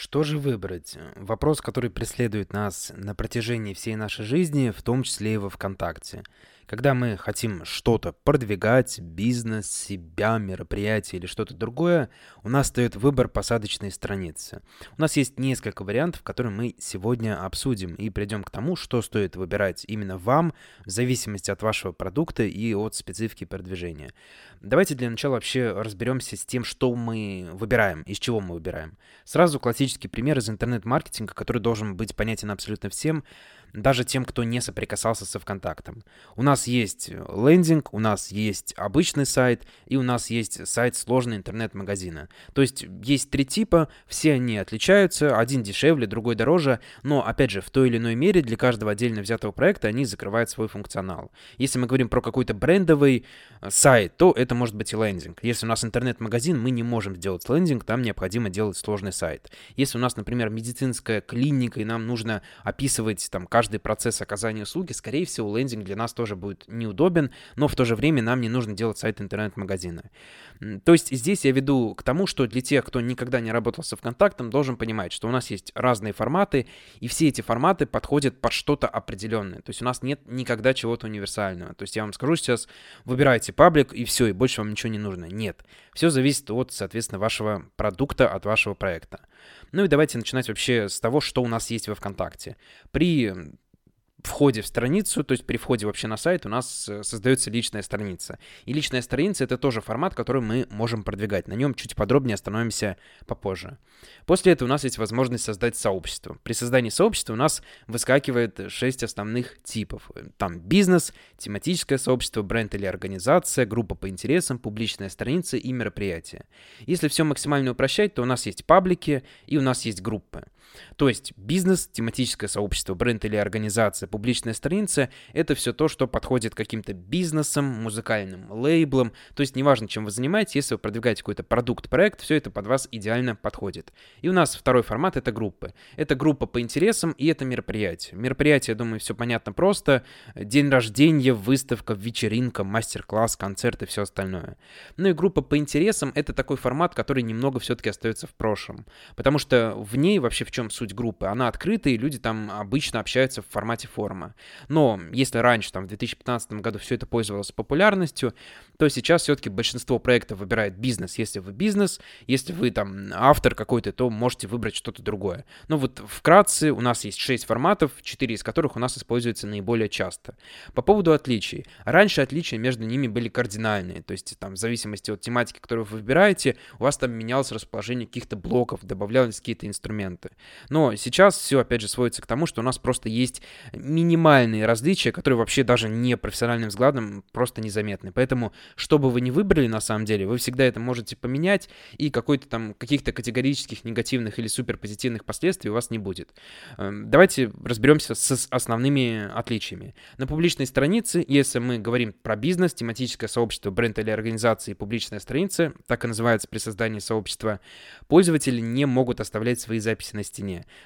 Что же выбрать? Вопрос, который преследует нас на протяжении всей нашей жизни, в том числе и во ВКонтакте. Когда мы хотим что-то продвигать, бизнес, себя, мероприятие или что-то другое, у нас стоит выбор посадочной страницы. У нас есть несколько вариантов, которые мы сегодня обсудим и придем к тому, что стоит выбирать именно вам в зависимости от вашего продукта и от специфики продвижения. Давайте для начала вообще разберемся с тем, что мы выбираем, из чего мы выбираем. Сразу классический пример из интернет-маркетинга, который должен быть понятен абсолютно всем даже тем, кто не соприкасался со ВКонтактом. У нас есть лендинг, у нас есть обычный сайт, и у нас есть сайт сложный интернет-магазина. То есть есть три типа, все они отличаются, один дешевле, другой дороже, но, опять же, в той или иной мере для каждого отдельно взятого проекта они закрывают свой функционал. Если мы говорим про какой-то брендовый э, сайт, то это может быть и лендинг. Если у нас интернет-магазин, мы не можем сделать лендинг, там необходимо делать сложный сайт. Если у нас, например, медицинская клиника, и нам нужно описывать там каждый процесс оказания услуги, скорее всего, лендинг для нас тоже будет неудобен, но в то же время нам не нужно делать сайт интернет-магазина. То есть здесь я веду к тому, что для тех, кто никогда не работал со ВКонтактом, должен понимать, что у нас есть разные форматы, и все эти форматы подходят под что-то определенное. То есть у нас нет никогда чего-то универсального. То есть я вам скажу сейчас, выбирайте паблик, и все, и больше вам ничего не нужно. Нет. Все зависит от, соответственно, вашего продукта, от вашего проекта. Ну и давайте начинать вообще с того, что у нас есть во ВКонтакте. При входе в страницу, то есть при входе вообще на сайт у нас э, создается личная страница. И личная страница это тоже формат, который мы можем продвигать. На нем чуть подробнее остановимся попозже. После этого у нас есть возможность создать сообщество. При создании сообщества у нас выскакивает 6 основных типов. Там бизнес, тематическое сообщество, бренд или организация, группа по интересам, публичная страница и мероприятие. Если все максимально упрощать, то у нас есть паблики и у нас есть группы. То есть бизнес, тематическое сообщество, бренд или организация, публичная страница — это все то, что подходит каким-то бизнесам, музыкальным лейблам. То есть неважно, чем вы занимаетесь, если вы продвигаете какой-то продукт, проект, все это под вас идеально подходит. И у нас второй формат — это группы. Это группа по интересам и это мероприятие. Мероприятие, я думаю, все понятно просто. День рождения, выставка, вечеринка, мастер-класс, концерт и все остальное. Ну и группа по интересам — это такой формат, который немного все-таки остается в прошлом. Потому что в ней вообще в чем чем суть группы. Она открытая, и люди там обычно общаются в формате форума. Но если раньше, там, в 2015 году все это пользовалось популярностью, то сейчас все-таки большинство проектов выбирает бизнес. Если вы бизнес, если вы там автор какой-то, то можете выбрать что-то другое. Но вот вкратце у нас есть 6 форматов, 4 из которых у нас используются наиболее часто. По поводу отличий. Раньше отличия между ними были кардинальные, то есть там в зависимости от тематики, которую вы выбираете, у вас там менялось расположение каких-то блоков, добавлялись какие-то инструменты. Но сейчас все, опять же, сводится к тому, что у нас просто есть минимальные различия, которые вообще даже не профессиональным взглядом просто незаметны. Поэтому, что бы вы ни выбрали на самом деле, вы всегда это можете поменять, и какой-то там каких-то категорических негативных или суперпозитивных последствий у вас не будет. Эм, давайте разберемся с основными отличиями. На публичной странице, если мы говорим про бизнес, тематическое сообщество, бренд или организации, публичная страница, так и называется при создании сообщества, пользователи не могут оставлять свои записи на стене.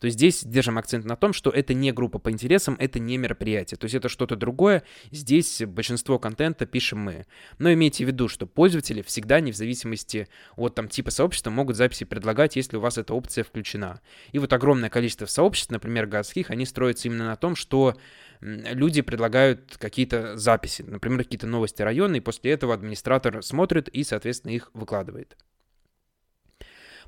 То есть здесь держим акцент на том, что это не группа по интересам, это не мероприятие. То есть это что-то другое. Здесь большинство контента пишем мы. Но имейте в виду, что пользователи всегда, не в зависимости от там, типа сообщества, могут записи предлагать, если у вас эта опция включена. И вот огромное количество сообществ, например, городских, они строятся именно на том, что люди предлагают какие-то записи, например, какие-то новости района, и после этого администратор смотрит и, соответственно, их выкладывает.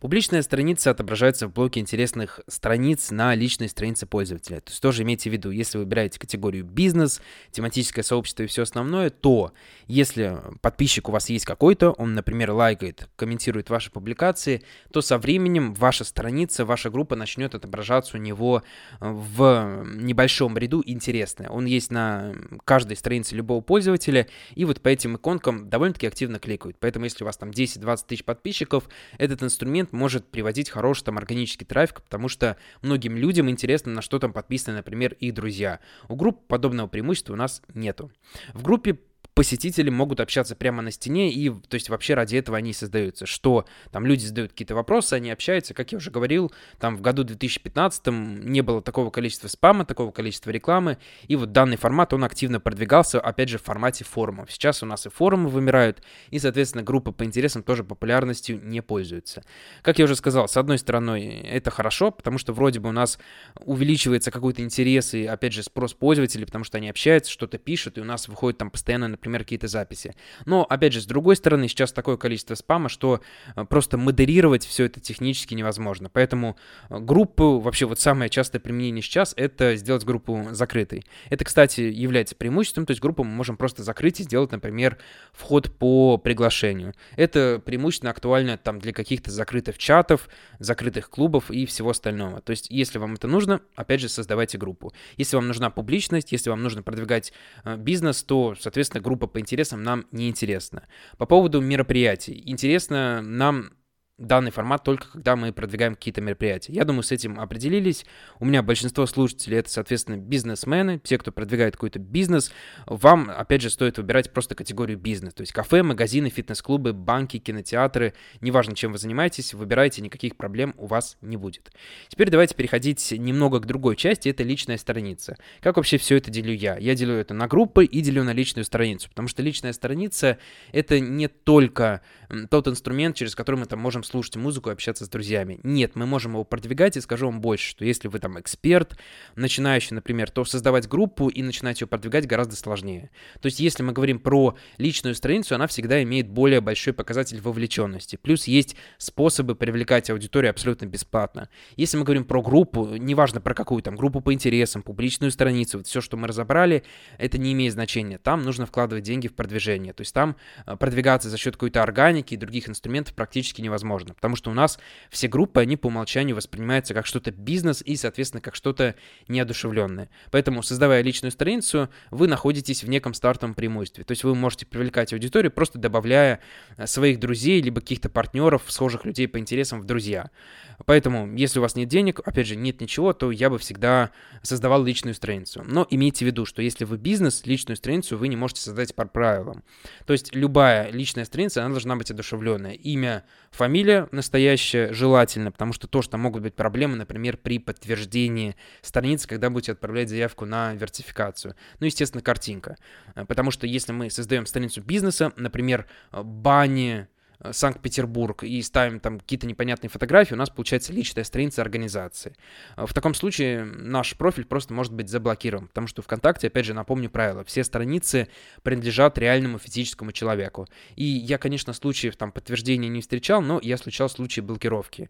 Публичная страница отображается в блоке интересных страниц на личной странице пользователя. То есть тоже имейте в виду, если вы выбираете категорию бизнес, тематическое сообщество и все основное, то если подписчик у вас есть какой-то, он, например, лайкает, комментирует ваши публикации, то со временем ваша страница, ваша группа начнет отображаться у него в небольшом ряду интересное. Он есть на каждой странице любого пользователя, и вот по этим иконкам довольно-таки активно кликают. Поэтому если у вас там 10-20 тысяч подписчиков, этот инструмент контент может приводить хороший там органический трафик, потому что многим людям интересно, на что там подписаны, например, их друзья. У групп подобного преимущества у нас нету. В группе посетители могут общаться прямо на стене, и, то есть, вообще ради этого они создаются, что там люди задают какие-то вопросы, они общаются, как я уже говорил, там в году 2015 не было такого количества спама, такого количества рекламы, и вот данный формат, он активно продвигался, опять же, в формате форумов. Сейчас у нас и форумы вымирают, и, соответственно, группы по интересам тоже популярностью не пользуются. Как я уже сказал, с одной стороны, это хорошо, потому что вроде бы у нас увеличивается какой-то интерес и, опять же, спрос пользователей, потому что они общаются, что-то пишут, и у нас выходит там постоянно, например, какие-то записи. Но, опять же, с другой стороны, сейчас такое количество спама, что э, просто модерировать все это технически невозможно. Поэтому э, группу, вообще вот самое частое применение сейчас, это сделать группу закрытой. Это, кстати, является преимуществом, то есть группу мы можем просто закрыть и сделать, например, вход по приглашению. Это преимущественно актуально там для каких-то закрытых чатов, закрытых клубов и всего остального. То есть, если вам это нужно, опять же, создавайте группу. Если вам нужна публичность, если вам нужно продвигать э, бизнес, то, соответственно, группа по интересам нам не интересна. По поводу мероприятий. Интересно нам данный формат только когда мы продвигаем какие-то мероприятия. Я думаю, с этим определились. У меня большинство слушателей это, соответственно, бизнесмены, те, кто продвигает какой-то бизнес. Вам, опять же, стоит выбирать просто категорию бизнес. То есть кафе, магазины, фитнес-клубы, банки, кинотеатры. Неважно, чем вы занимаетесь, выбирайте, никаких проблем у вас не будет. Теперь давайте переходить немного к другой части, это личная страница. Как вообще все это делю я? Я делю это на группы и делю на личную страницу, потому что личная страница это не только тот инструмент, через который мы там можем слушать музыку и общаться с друзьями. Нет, мы можем его продвигать и скажу вам больше, что если вы там эксперт, начинающий, например, то создавать группу и начинать ее продвигать гораздо сложнее. То есть если мы говорим про личную страницу, она всегда имеет более большой показатель вовлеченности. Плюс есть способы привлекать аудиторию абсолютно бесплатно. Если мы говорим про группу, неважно про какую там, группу по интересам, публичную страницу, вот все, что мы разобрали, это не имеет значения. Там нужно вкладывать деньги в продвижение. То есть там э, продвигаться за счет какой-то органики и других инструментов практически невозможно невозможно, потому что у нас все группы, они по умолчанию воспринимаются как что-то бизнес и, соответственно, как что-то неодушевленное. Поэтому, создавая личную страницу, вы находитесь в неком стартовом преимуществе. То есть вы можете привлекать аудиторию, просто добавляя э, своих друзей, либо каких-то партнеров, схожих людей по интересам в друзья. Поэтому, если у вас нет денег, опять же, нет ничего, то я бы всегда создавал личную страницу. Но имейте в виду, что если вы бизнес, личную страницу вы не можете создать по правилам. То есть любая личная страница, она должна быть одушевленная. Имя, фамилия настоящая желательно, потому что тоже там могут быть проблемы, например, при подтверждении страницы, когда будете отправлять заявку на вертификацию. Ну, естественно, картинка. Потому что если мы создаем страницу бизнеса, например, бани, Э, Санкт-Петербург и ставим там какие-то непонятные фотографии, у нас получается личная страница организации. Э, в таком случае наш профиль просто может быть заблокирован, потому что ВКонтакте, опять же, напомню правило, все страницы принадлежат реальному физическому человеку. И я, конечно, случаев там подтверждения не встречал, но я встречал случаи блокировки.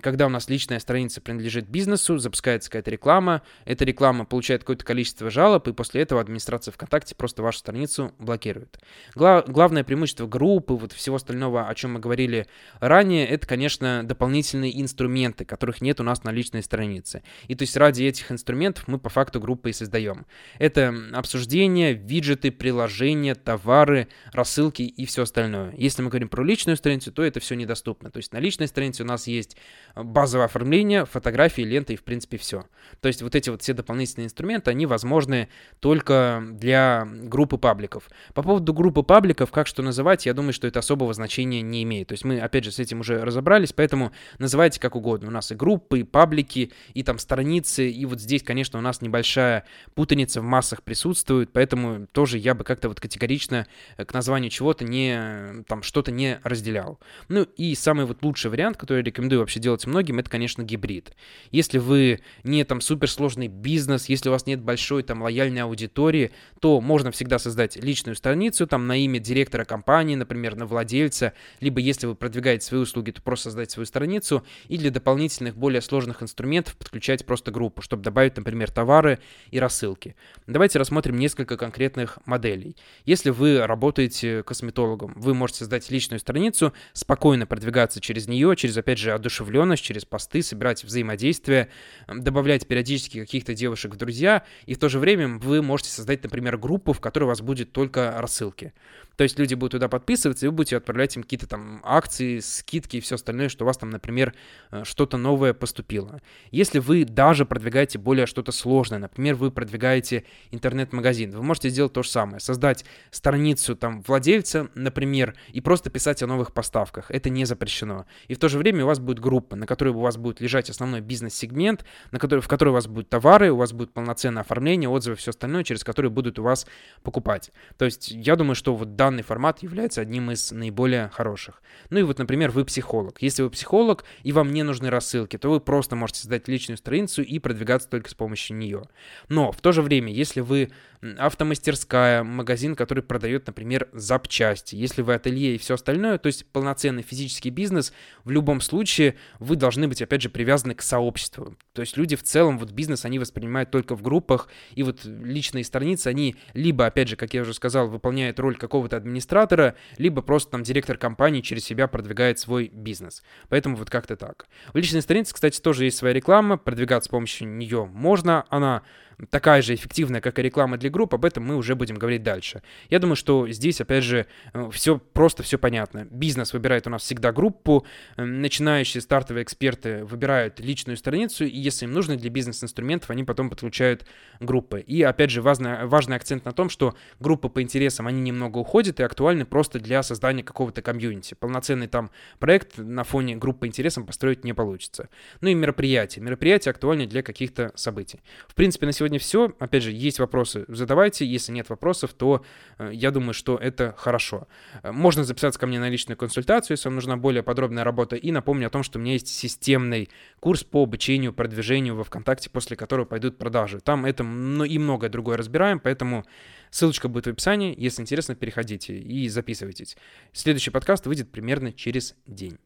Когда у нас личная страница принадлежит бизнесу, запускается какая-то реклама, эта реклама получает какое-то количество жалоб, и после этого администрация ВКонтакте просто вашу страницу блокирует. Гла- главное преимущество группы, вот всего остального, о чем мы говорили ранее, это, конечно, дополнительные инструменты, которых нет у нас на личной странице. И то есть ради этих инструментов мы по факту группы и создаем. Это обсуждение, виджеты, приложения, товары, рассылки и все остальное. Если мы говорим про личную страницу, то это все недоступно. То есть на личной странице у нас есть базовое оформление, фотографии, ленты и, в принципе, все. То есть вот эти вот все дополнительные инструменты, они возможны только для группы пабликов. По поводу группы пабликов, как что называть, я думаю, что это особого значения не имеет. То есть мы, опять же, с этим уже разобрались, поэтому называйте как угодно. У нас и группы, и паблики, и там страницы, и вот здесь, конечно, у нас небольшая путаница в массах присутствует, поэтому тоже я бы как-то вот категорично к названию чего-то не, там, что-то не разделял. Ну и самый вот лучший вариант, который я рекомендую вообще делать многим, это, конечно, гибрид. Если вы не там суперсложный бизнес, если у вас нет большой там лояльной аудитории, то можно всегда создать личную страницу там на имя директора компании, например, на владельца, либо если вы продвигаете свои услуги, то просто создать свою страницу и для дополнительных более сложных инструментов подключать просто группу, чтобы добавить, например, товары и рассылки. Давайте рассмотрим несколько конкретных моделей. Если вы работаете косметологом, вы можете создать личную страницу, спокойно продвигаться через нее, через, опять же, одушевленность, через посты, собирать взаимодействие, добавлять периодически каких-то девушек в друзья, и в то же время вы можете создать, например, группу, в которой у вас будет только рассылки. То есть люди будут туда подписываться, и вы будете отправлять им допустим, какие-то там акции, скидки и все остальное, что у вас там, например, э, что-то новое поступило. Если вы даже продвигаете более что-то сложное, например, вы продвигаете интернет-магазин, вы можете сделать то же самое, создать страницу там владельца, например, и просто писать о новых поставках. Это не запрещено. И в то же время у вас будет группа, на которой у вас будет лежать основной бизнес-сегмент, на который, в которой у вас будут товары, у вас будет полноценное оформление, отзывы, все остальное, через которые будут у вас покупать. То есть я думаю, что вот данный формат является одним из наиболее хороших. Ну и вот, например, вы психолог. Если вы психолог и вам не нужны рассылки, то вы просто можете создать личную страницу и продвигаться только с помощью нее. Но в то же время, если вы автомастерская, магазин, который продает, например, запчасти, если вы ателье и все остальное, то есть полноценный физический бизнес, в любом случае вы должны быть, опять же, привязаны к сообществу. То есть люди в целом, вот бизнес, они воспринимают только в группах, и вот личные страницы, они либо, опять же, как я уже сказал, выполняют роль какого-то администратора, либо просто там директор компании через себя продвигает свой бизнес. Поэтому вот как-то так. В личной странице, кстати, тоже есть своя реклама, продвигаться с помощью нее можно, она такая же эффективная, как и реклама для групп, об этом мы уже будем говорить дальше. Я думаю, что здесь, опять же, э, все просто, все понятно. Бизнес выбирает у нас всегда группу, э, начинающие стартовые эксперты выбирают личную страницу, и если им нужно для бизнес-инструментов, они потом подключают группы. И, опять же, важный, важный акцент на том, что группы по интересам, они немного уходят и актуальны просто для создания какого-то комьюнити. Полноценный там проект на фоне группы по интересам построить не получится. Ну и мероприятия. Мероприятия актуальны для каких-то событий. В принципе, на сегодня сегодня все. Опять же, есть вопросы, задавайте. Если нет вопросов, то э, я думаю, что это хорошо. Э, можно записаться ко мне на личную консультацию, если вам нужна более подробная работа. И напомню о том, что у меня есть системный курс по обучению, продвижению во ВКонтакте, после которого пойдут продажи. Там это и многое другое разбираем, поэтому ссылочка будет в описании. Если интересно, переходите и записывайтесь. Следующий подкаст выйдет примерно через день.